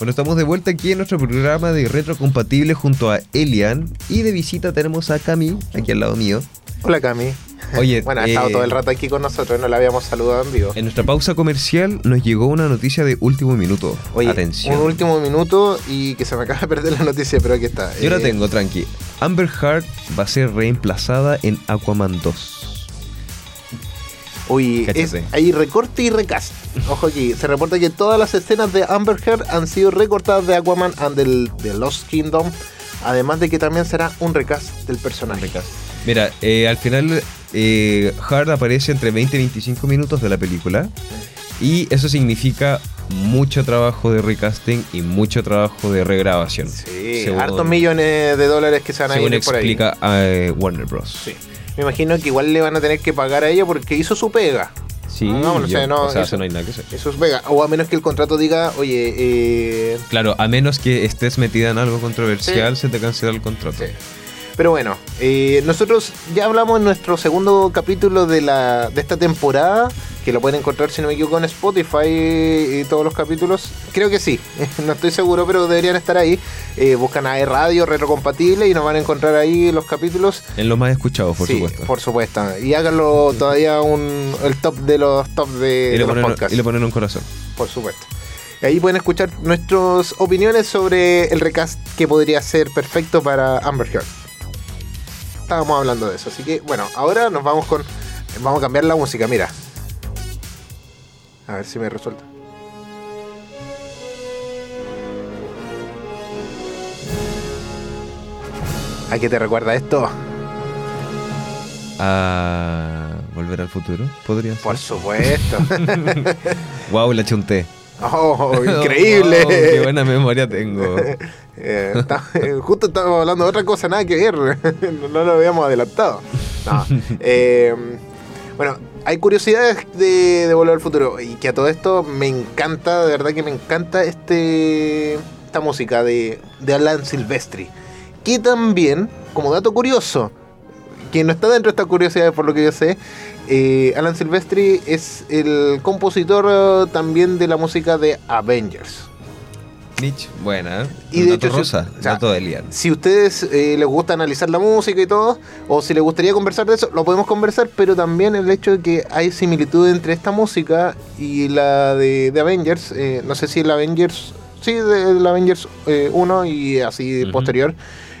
Bueno, estamos de vuelta aquí en nuestro programa de retrocompatible junto a Elian. Y de visita tenemos a Cami, aquí al lado mío. Hola Cami. Oye, Bueno, ha estado eh, todo el rato aquí con nosotros, no la habíamos saludado en vivo. En nuestra pausa comercial nos llegó una noticia de último minuto. Oye, Atención. un último minuto y que se me acaba de perder la noticia, pero aquí está. Yo la Eh, tengo, tranqui. Amber Heard va a ser reemplazada en Aquaman 2. Uy, es- hay recorte y recast. Ojo aquí, se reporta que todas las escenas de Amber Heard han sido recortadas de Aquaman and the, the Lost Kingdom. Además de que también será un recast del personaje. Mira, eh, al final eh, Heard aparece entre 20 y 25 minutos de la película. Y eso significa mucho trabajo de recasting y mucho trabajo de regrabación. Sí, Según- hartos millones de dólares que se van a ir por ahí. explica eh, Warner Bros. Sí. Me imagino que igual le van a tener que pagar a ella porque hizo su pega. Sí, No, no yo- sé, no, o sea, eso- eso no hay nada que hacer. Eso es pega. O a menos que el contrato diga, oye, eh, Claro, a menos que estés metida en algo controversial, Sí. se te cancela el contrato. Sí. Pero bueno, eh, nosotros ya hablamos en nuestro segundo capítulo de, la, de esta temporada, que lo pueden encontrar, si no me equivoco, en Spotify y todos los capítulos. Creo que sí, no estoy seguro, pero deberían estar ahí. Eh, buscan a Radio Retrocompatible y nos van a encontrar ahí los capítulos. En los más escuchados, por Sí, supuesto. Por supuesto. Y háganlo todavía un, el top de los top de, los ponen, podcasts. y le ponen un corazón. Por supuesto. Ahí pueden escuchar nuestras opiniones sobre el recast que podría ser perfecto para Amber Heard. Estábamos hablando de eso, así que bueno, ahora nos vamos con. Vamos a cambiar la música, mira. A ver si me resulta. ¿A qué te recuerda esto? A volver al futuro, podría ser. Por supuesto. Wow, la chunté. ¡Oh, increíble! Wow, qué buena memoria tengo. Eh, está- eh, justo estábamos hablando de otra cosa, nada que ver. no, no lo habíamos adelantado. No. Eh, bueno, hay curiosidades de, de Volver al Futuro. Y que a todo esto me encanta, de verdad que me encanta este esta música de, de Alan Silvestri. Que también, como dato curioso, que no está dentro de estas curiosidades por lo que yo sé, eh, Alan Silvestri es el compositor eh, también de la música de Avengers. Nietzsche, buena. ¿eh? Y de hecho, rosa, o sea, de Elian. Si ustedes eh, les gusta analizar la música y todo, o si les gustaría conversar de eso, lo podemos conversar, pero también el hecho de que hay similitud entre esta música y la de, de Avengers, eh, no sé si el Avengers, sí, de la Avengers eh, 1 y así Ujú. posterior,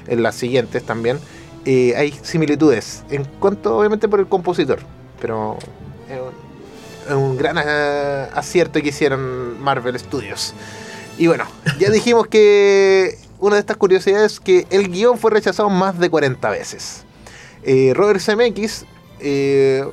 en las siguientes también, hay similitudes, en cuanto obviamente por el compositor, pero es un, gran eh, acierto que hicieron Marvel Studios. Y bueno, ya dijimos que una de estas curiosidades es que el guion fue rechazado más de 40 veces. Eh, Robert Zemeckis eh,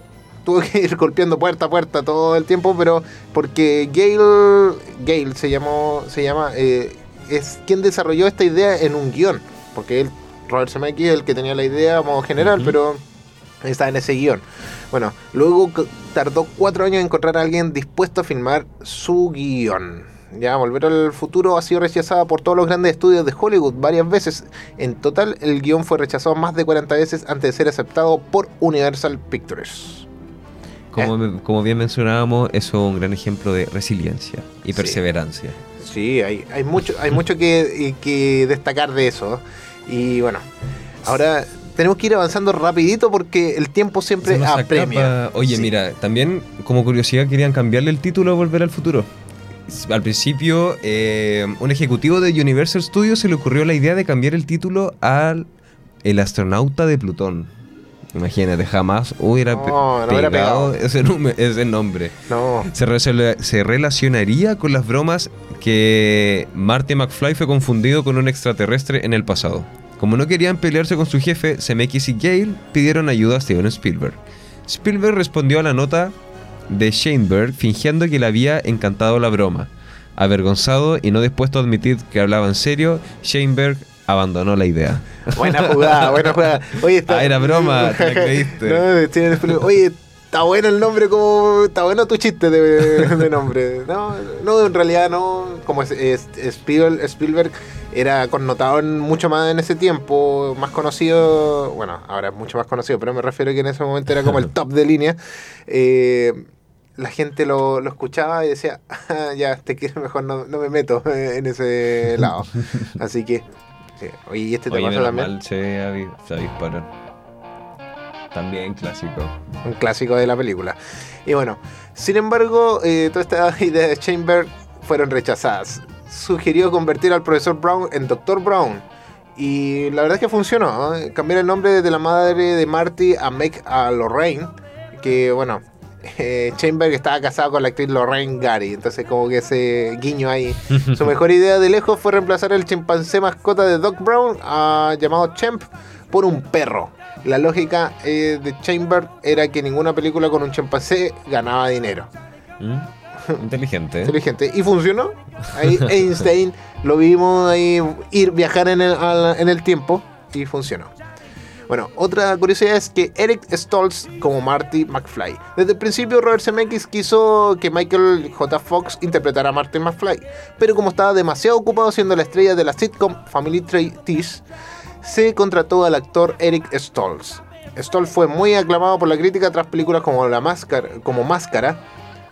tuvo que ir golpeando puerta a puerta todo el tiempo, pero porque Gail, Gail se, llamó, se llama, eh, es quien desarrolló esta idea en un guion, porque él, Robert Zemeckis, es el que tenía la idea a modo general, pero está en ese guion. Bueno, luego tardó cuatro años en encontrar a alguien dispuesto a filmar su guion. Ya, Volver al Futuro ha sido rechazada por todos los grandes estudios de Hollywood varias veces. En total, el guion fue rechazado más de 40 veces antes de ser aceptado por Universal Pictures. Como, me- como bien mencionábamos, eso es un gran ejemplo de resiliencia y Sí. perseverancia. Sí, hay, hay mucho, hay mucho que, que destacar de eso. Y bueno, ahora tenemos que ir avanzando rapidito porque el tiempo siempre apremia. Oye, Sí. mira, también como curiosidad querían cambiarle el título a Volver al Futuro. Al principio, eh, un ejecutivo de Universal Studios se le ocurrió la idea de cambiar el título al El astronauta de Plutón. Imagínate, jamás hubiera No, pegado pegado. ese, ese nombre. No, Se, re- se relacionaría con las bromas que Marty McFly fue confundido con un extraterrestre en el pasado. Como no querían pelearse con su jefe, Zemeckis y Gale pidieron ayuda a Steven Spielberg. Spielberg respondió a la nota de Sheinberg fingiendo que le había encantado la broma. Avergonzado y no dispuesto a admitir que hablaba en serio, Sheinberg abandonó la idea. buena jugada, buena jugada. Oye, Ah, era broma, te la creíste. No. Oye, está bueno el nombre, como está bueno tu chiste de, de nombre. No, no, en realidad no. Como es, es- Spiel- Spielberg era connotado en- mucho más en ese tiempo, más conocido, bueno, ahora es mucho más conocido, pero me refiero que en ese momento era como el top de línea. Eh, la gente lo, lo escuchaba y decía, "Ah, ya, te quiero mejor no, no me meto en ese lado. Así que, sí. Oye, ¿y este te Oye, pasa también? mal se, se disparan. También clásico. un clásico de la película. Y bueno, sin embargo, eh, todas estas ideas de Chamber fueron rechazadas. Sugirió convertir al profesor Brown en Dr. Brown. Y la verdad es que funcionó. ¿eh? Cambiar el nombre de la madre de Marty a Meg a Lorraine. Que bueno, eh, Chamber estaba casado con la actriz Lorraine Gary. Entonces como que ese guiño ahí. Su mejor idea de lejos fue reemplazar el chimpancé mascota de Doc Brown, ah, llamado Champ, por un perro. La lógica eh, de Chamber era que ninguna película con un chimpancé ganaba dinero. ¿Mm? Inteligente. Inteligente. Y funcionó. Ahí Einstein lo vimos ahí ir viajar en el, al- en el tiempo y funcionó. Bueno, otra curiosidad es que Eric Stoltz como Marty McFly. Desde el principio Robert Zemeckis quiso que Michael J. Fox interpretara a Marty McFly, pero como estaba demasiado ocupado siendo la estrella de la sitcom Family Trees, se contrató al actor Eric Stoltz. Stoltz fue muy aclamado por la crítica tras películas como La Máscara, como Máscara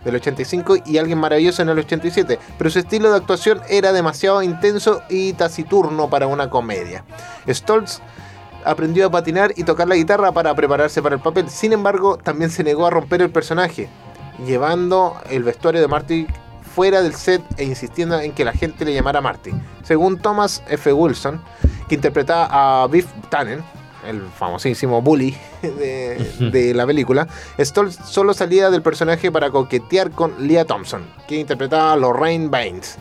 del 85 y Alguien Maravilloso en el 87, pero su estilo de actuación era demasiado intenso y taciturno para una comedia. Stoltz aprendió a patinar y tocar la guitarra para prepararse para el papel, sin embargo también se negó a romper el personaje, llevando el vestuario de Marty fuera del set e insistiendo en que la gente le llamara Marty. Según Thomas F. Wilson, que interpretaba a Biff Tannen, el famosísimo bully de, de la película, Stoltz solo salía del personaje para coquetear con Leah Thompson, que interpretaba a Lorraine Baines.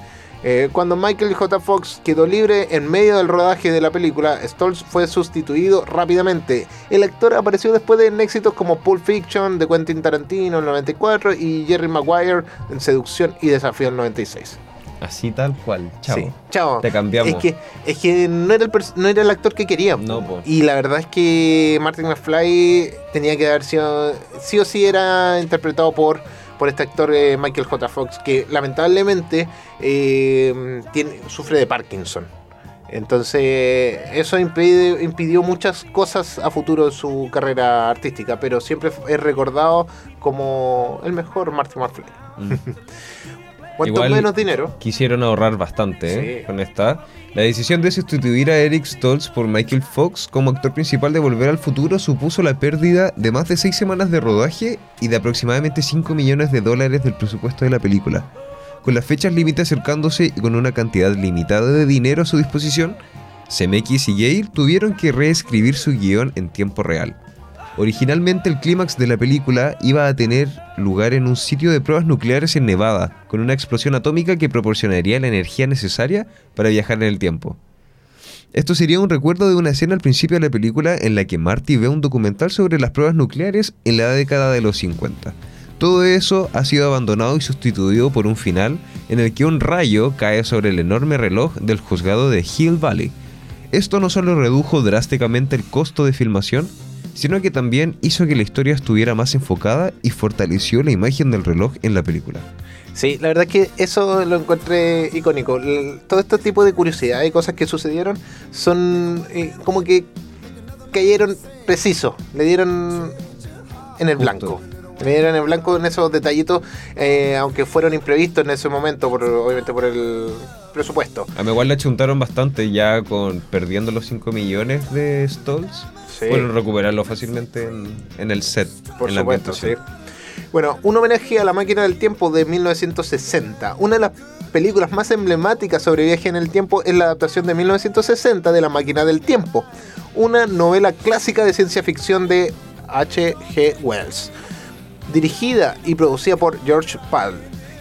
Eh, cuando Michael J. Fox quedó libre en medio del rodaje de la película, Stoltz fue sustituido rápidamente. El actor apareció después de en éxitos como Pulp Fiction de Quentin Tarantino en el 94 y Jerry Maguire en Seducción y Desafío en el 96. Así tal cual. Chao. Sí, chao. Te cambiamos. Es que, es que no, era el no era el actor que quería. No, po. Y la verdad es que Martin McFly tenía que haber sido. Sí o sí era interpretado por, por este actor eh, Michael J. Fox, que lamentablemente eh, tiene, sufre de Parkinson. Entonces, eso impide- impidió muchas cosas a futuro de su carrera artística, pero siempre es recordado como el mejor Martin McFly. Mm. Igual- menos dinero, Quisieron ahorrar bastante ¿eh? Sí. con esta. La decisión de sustituir a Eric Stoltz por Michael Fox como actor principal de Volver al Futuro supuso la pérdida de más de seis semanas de rodaje y de aproximadamente 5 millones de dólares del presupuesto de la película. Con las fechas límite acercándose y con una cantidad limitada de dinero a su disposición, Zemeckis y Gale tuvieron que reescribir su guion en tiempo real. Originalmente el clímax de la película iba a tener lugar en un sitio de pruebas nucleares en Nevada, con una explosión atómica que proporcionaría la energía necesaria para viajar en el tiempo. Esto sería un recuerdo de una escena al principio de la película en la que Marty ve un documental sobre las pruebas nucleares en la década de los 50. Todo eso ha sido abandonado y sustituido por un final en el que un rayo cae sobre el enorme reloj del juzgado de Hill Valley. Esto no solo redujo drásticamente el costo de filmación, sino que también hizo que la historia estuviera más enfocada y fortaleció la imagen del reloj en la película. Sí, la verdad es que eso lo encontré icónico. Todo este tipo de curiosidades y cosas que sucedieron son eh, como que cayeron preciso, le dieron en el Justo. blanco. Le dieron en blanco en esos detallitos, eh, aunque fueron imprevistos en ese momento, por, obviamente por el presupuesto. A mí igual le achuntaron bastante ya con perdiendo los 5 millones de Stolls. Sí. Pueden recuperarlo fácilmente en, en el set. Por en la supuesto, sí. ambientación. Bueno, un homenaje a la máquina del tiempo de 1960. Una de las películas más emblemáticas sobre viaje en el tiempo es la adaptación de 1960 de La máquina del tiempo, una novela clásica de ciencia ficción de H.G. Wells, dirigida y producida por George Pal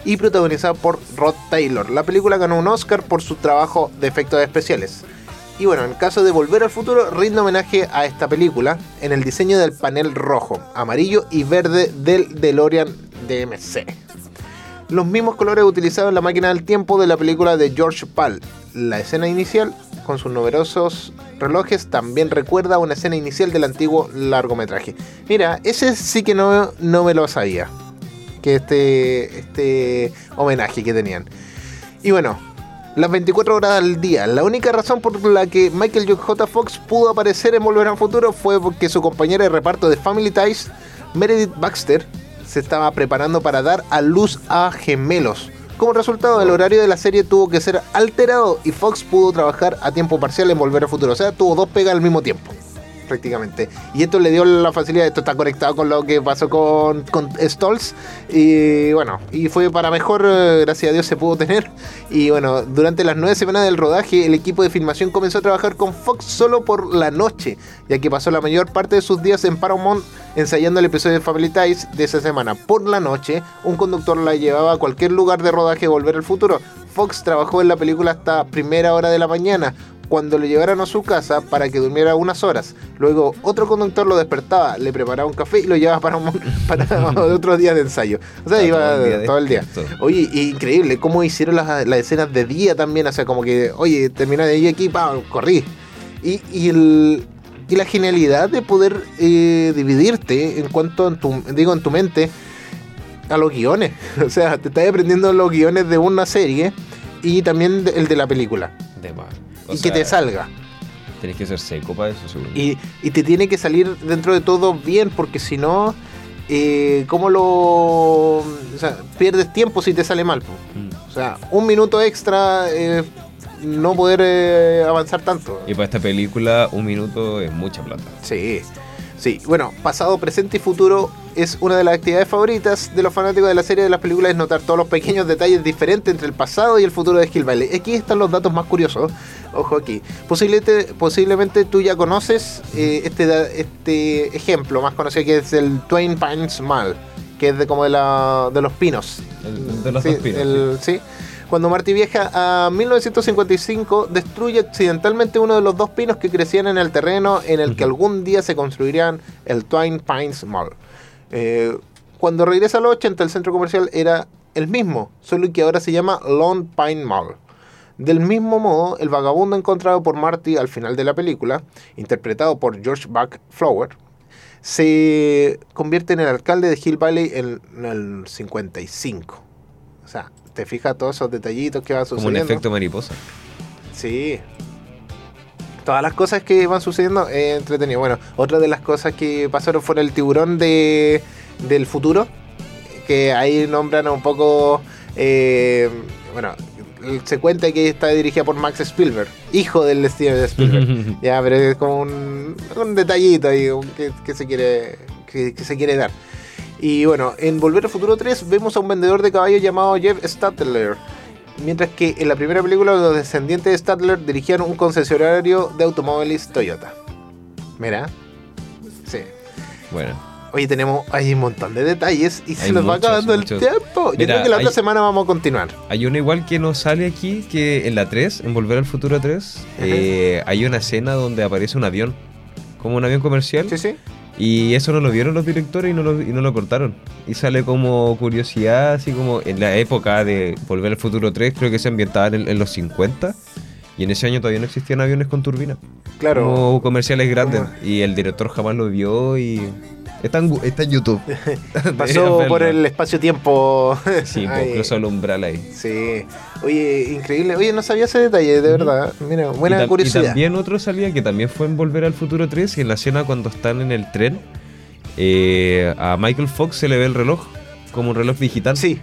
y protagonizada por Rod Taylor. La película ganó un Oscar por su trabajo de efectos especiales. Y bueno, en el caso de Volver al Futuro, rinde homenaje a esta película en el diseño del panel rojo, amarillo y verde del DeLorean DMC. Los mismos colores utilizados en la máquina del tiempo de la película de George Pal. La escena inicial, con sus numerosos relojes, también recuerda una escena inicial del antiguo largometraje. Mira, ese sí que no, no me lo sabía. Que este, este homenaje que tenían. Y bueno, las 24 horas al día. La única razón por la que Michael J. Fox pudo aparecer en Volver al Futuro fue porque su compañera de reparto de Family Ties, Meredith Baxter, se estaba preparando para dar a luz a gemelos. Como resultado, el horario de la serie tuvo que ser alterado y Fox pudo trabajar a tiempo parcial en Volver al Futuro. O sea, tuvo dos pegas al mismo tiempo prácticamente. Y esto le dio la facilidad, esto está conectado con lo que pasó con, con Stolz. Y bueno, y fue para mejor, eh, gracias a Dios se pudo tener. Y bueno, durante las nueve semanas del rodaje, el equipo de filmación comenzó a trabajar con Fox solo por la noche, ya que pasó la mayor parte de sus días en Paramount ensayando el episodio de Family Ties de esa semana. Por la noche, un conductor la llevaba a cualquier lugar de rodaje Volver al Futuro. Fox trabajó en la película hasta primera hora de la mañana, cuando lo llevaron a su casa para que durmiera unas horas. Luego otro conductor lo despertaba, le preparaba un café y lo llevaba para, un, para otro día de ensayo. O sea, iba todo el día. Oye, increíble cómo hicieron las, escenas de día también. O sea, como que, oye, terminé de ir aquí, pa, corrí. Y, y, el, y la genialidad de poder eh, dividirte en cuanto, en tu, digo, en tu mente a los guiones. O sea, te estás aprendiendo los guiones de una serie y también el de la película. De y que te salga. Tienes que ser seco para eso, seguro. Y, y, te tiene que salir dentro de todo bien, porque si no, eh, ¿cómo lo. O sea, pierdes tiempo si te sale mal. Mm. O sea, un minuto extra, eh, no poder eh, avanzar tanto. Y para esta película, un minuto es mucha plata. Sí. Sí, bueno, pasado, presente y futuro es una de las actividades favoritas de los fanáticos de la serie de las películas es notar todos los pequeños detalles diferentes entre el pasado y el futuro de Hill Valley. Aquí están los datos más curiosos. Ojo aquí. Posiblemente, posiblemente tú ya conoces eh, este, este ejemplo más conocido que es el Twain Pines Mall, que es de como de, la, de los pinos. de los dos pinos. ¿sí? Cuando Marty viaja a 1955, destruye accidentalmente uno de los dos pinos que crecían en el terreno en el que algún día se construirían el Twin Pines Mall. Eh, cuando regresa a los 80, el centro comercial era el mismo, solo que ahora se llama Lone Pine Mall. Del mismo modo, el vagabundo encontrado por Marty al final de la película, interpretado por George Buck Flower, se convierte en el alcalde de Hill Valley en el 55. O sea, te fijas todos esos detallitos que van sucediendo. Como un efecto mariposa. Sí. Todas las cosas que van sucediendo es entretenido. Bueno, otra de las cosas que pasaron fue el tiburón de, del futuro. Que ahí nombran un poco. Eh, bueno, se cuenta que está dirigida por Max Spielberg, hijo del Steven Spielberg. ya, pero es como un, detallito ahí que, se quiere que se quiere dar. Y bueno, en Volver al Futuro 3 vemos a un vendedor de caballos llamado Jeff Statler. Mientras que en la primera película los descendientes de Statler dirigían un concesionario de automóviles Toyota. Mira. Sí. Bueno. Oye, tenemos hay un montón de detalles y se nos va acabando el tiempo. Yo creo que la otra semana vamos a continuar. Hay una igual que nos sale aquí, que en la 3, en Volver al Futuro 3, eh, hay una escena donde aparece un avión, como un avión comercial. Sí, sí. Y eso no lo vieron los directores y no lo, y no lo cortaron. Y sale como curiosidad, así como en la época de Volver al Futuro 3, creo que se ambientaba en, los 50. Y en ese año todavía no existían aviones con turbina. Claro. Como comerciales grandes. Y el director jamás lo vio y Está en, está en YouTube. Pasó por el espacio-tiempo. sí, cruzó el umbral ahí. Sí. Oye, increíble. Oye, no sabía ese detalle, de verdad. Mira, buena curiosidad. Y también otro salía que también fue en Volver al Futuro 3 y en la escena cuando están en el tren, eh, a Michael Fox se le ve el reloj, como un reloj digital. Sí.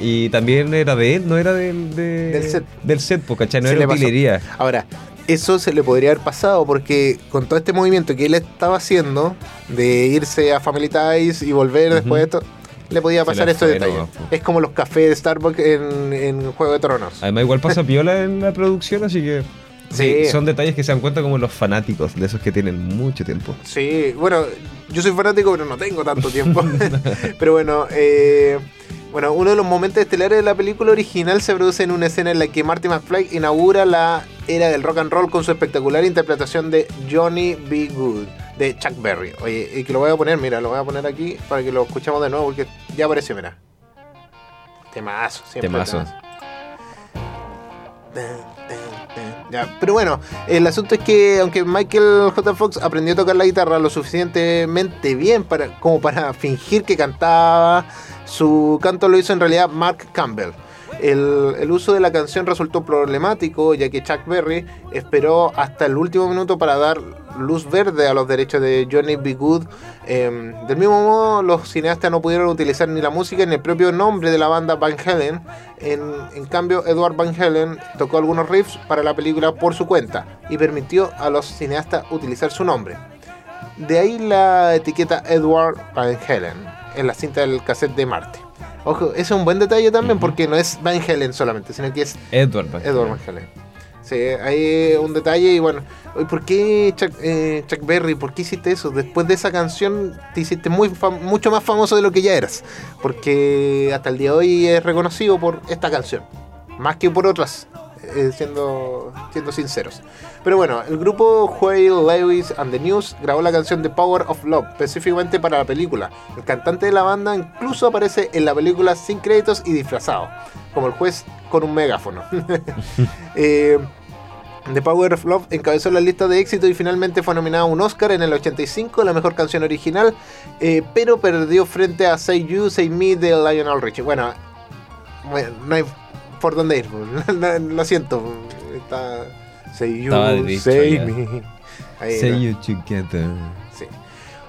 Y también era de él, no era del, del set. Del set, ¿cachai? No era utilería. Ahora, eso se le podría haber pasado porque con todo este movimiento que él estaba haciendo de irse a Family Ties y volver después de esto, le podía pasar estos detalles. Es como los cafés de Starbucks en, Juego de Tronos. Además, igual pasa piola en la producción, así que. Sí. Son detalles que se dan cuenta como los fanáticos, de esos que tienen mucho tiempo. Sí, bueno, yo soy fanático, pero no tengo tanto tiempo. pero bueno, eh, bueno, uno de los momentos estelares de la película original se produce en una escena en la que Marty McFly inaugura la era del rock and roll con su espectacular interpretación de Johnny B. Good de Chuck Berry. Oye, y que lo voy a poner, mira, lo voy a poner aquí para que lo escuchemos de nuevo porque ya apareció, mira. Temazo, siempre. Temazo. Ya, pero bueno, el asunto es que aunque Michael J. Fox aprendió a tocar la guitarra lo suficientemente bien para, como para fingir que cantaba, su canto lo hizo en realidad Mark Campbell. El, uso de la canción resultó problemático ya que Chuck Berry esperó hasta el último minuto para dar luz verde a los derechos de Johnny B. Good. Em, del mismo modo, los cineastas no pudieron utilizar ni la música ni el propio nombre de la banda Van Halen. En, en cambio, Edward Van Halen tocó algunos riffs para la película por su cuenta y permitió a los cineastas utilizar su nombre. De ahí la etiqueta Edward Van Halen en la cinta del cassette de Marte. Ojo, ese es un buen detalle también porque no es Van Halen solamente, sino que es Edward. Van Edward Van Halen. Sí, hay un detalle y bueno, ¿por qué Chuck, eh, Chuck Berry, por qué hiciste eso? Después de esa canción te hiciste muy mucho más famoso de lo que ya eras, porque hasta el día de hoy es reconocido por esta canción, más que por otras, eh, siendo, siendo sinceros. Pero bueno, el grupo Whale Lewis and the News grabó la canción The Power of Love, específicamente para la película. El cantante de la banda incluso aparece en la película sin créditos y disfrazado, como el juez con un megáfono. Eh, The Power of Love encabezó la lista de éxito y finalmente fue nominada a un Oscar en el 85, la mejor canción original, eh, pero perdió frente a Say You, Say Me de Lionel Richie. Bueno, bueno, no hay por dónde ir, lo siento. Está Say You, dicho Say ya. Me. Ahí Say no. you together. Sí.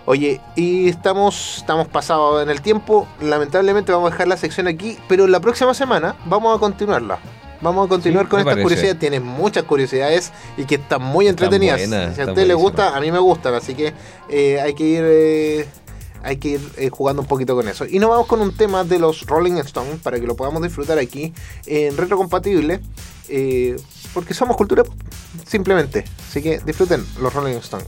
Oye, y estamos, estamos pasados en el tiempo. Lamentablemente vamos a dejar la sección aquí, pero la próxima semana vamos a continuarla. Vamos a continuar Sí, con estas parece. curiosidades. Tiene muchas curiosidades y que están muy entretenidas. si a usted le gusta, a mí me gustan, así que eh, hay que ir. eh, hay que ir eh, jugando un poquito con eso. Y nos vamos con un tema de los Rolling Stones para que lo podamos disfrutar aquí en retrocompatible. porque somos cultura simplemente. Así que disfruten los Rolling Stones.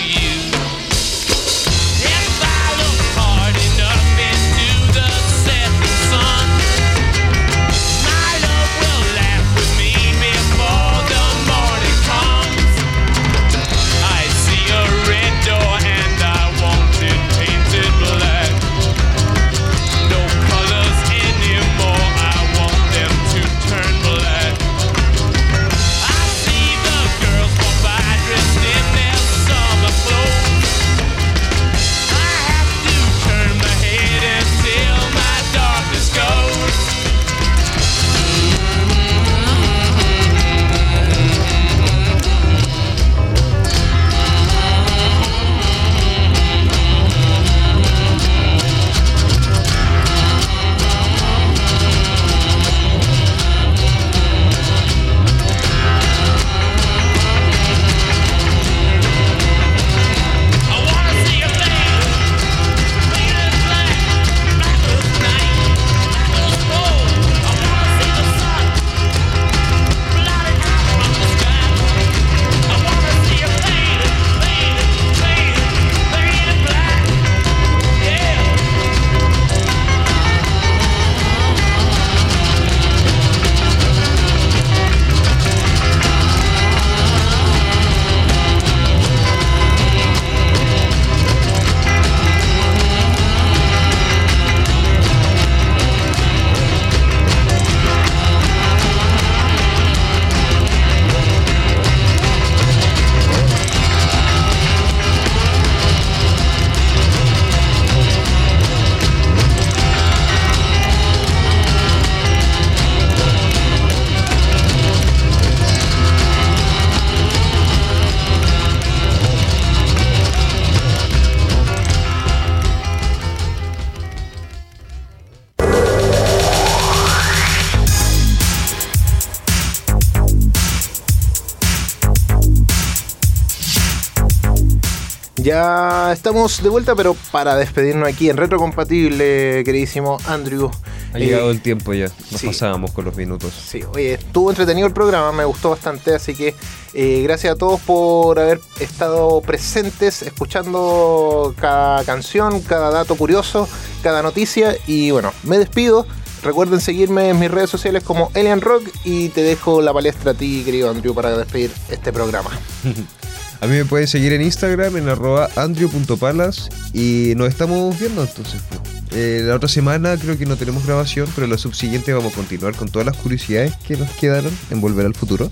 Ya estamos de vuelta, pero para despedirnos aquí en Retrocompatible, queridísimo Andrew. Ha eh, llegado el tiempo ya. Nos sí. pasábamos con los minutos. Sí, oye, estuvo entretenido el programa, me gustó bastante, así que eh, gracias a todos por haber estado presentes, escuchando cada canción, cada dato curioso, cada noticia y bueno, me despido. Recuerden seguirme en mis redes sociales como Alien Rock y te dejo la palestra a ti, querido Andrew, para despedir este programa. A mí me pueden seguir en Instagram en arroba andrew.palas y nos estamos viendo entonces. pues. Eh, la otra semana creo que no tenemos grabación, pero la subsiguiente vamos a continuar con todas las curiosidades que nos quedaron en Volver al Futuro.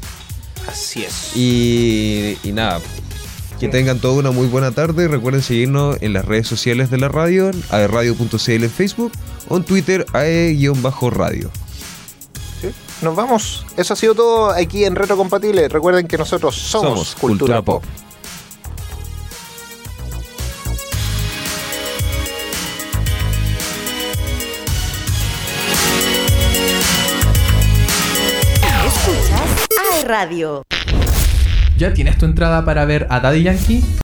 Así es. Y, y nada, que tengan toda una muy buena tarde. Recuerden seguirnos en las redes sociales de la radio, aerradio.cl en Facebook o en Twitter, ae-radio. Nos vamos. Eso ha sido todo aquí en Retrocompatible. Recuerden que nosotros somos, Cultura, Pop. Escuchas Radio. ¿Ya tienes tu entrada para ver a Daddy Yankee?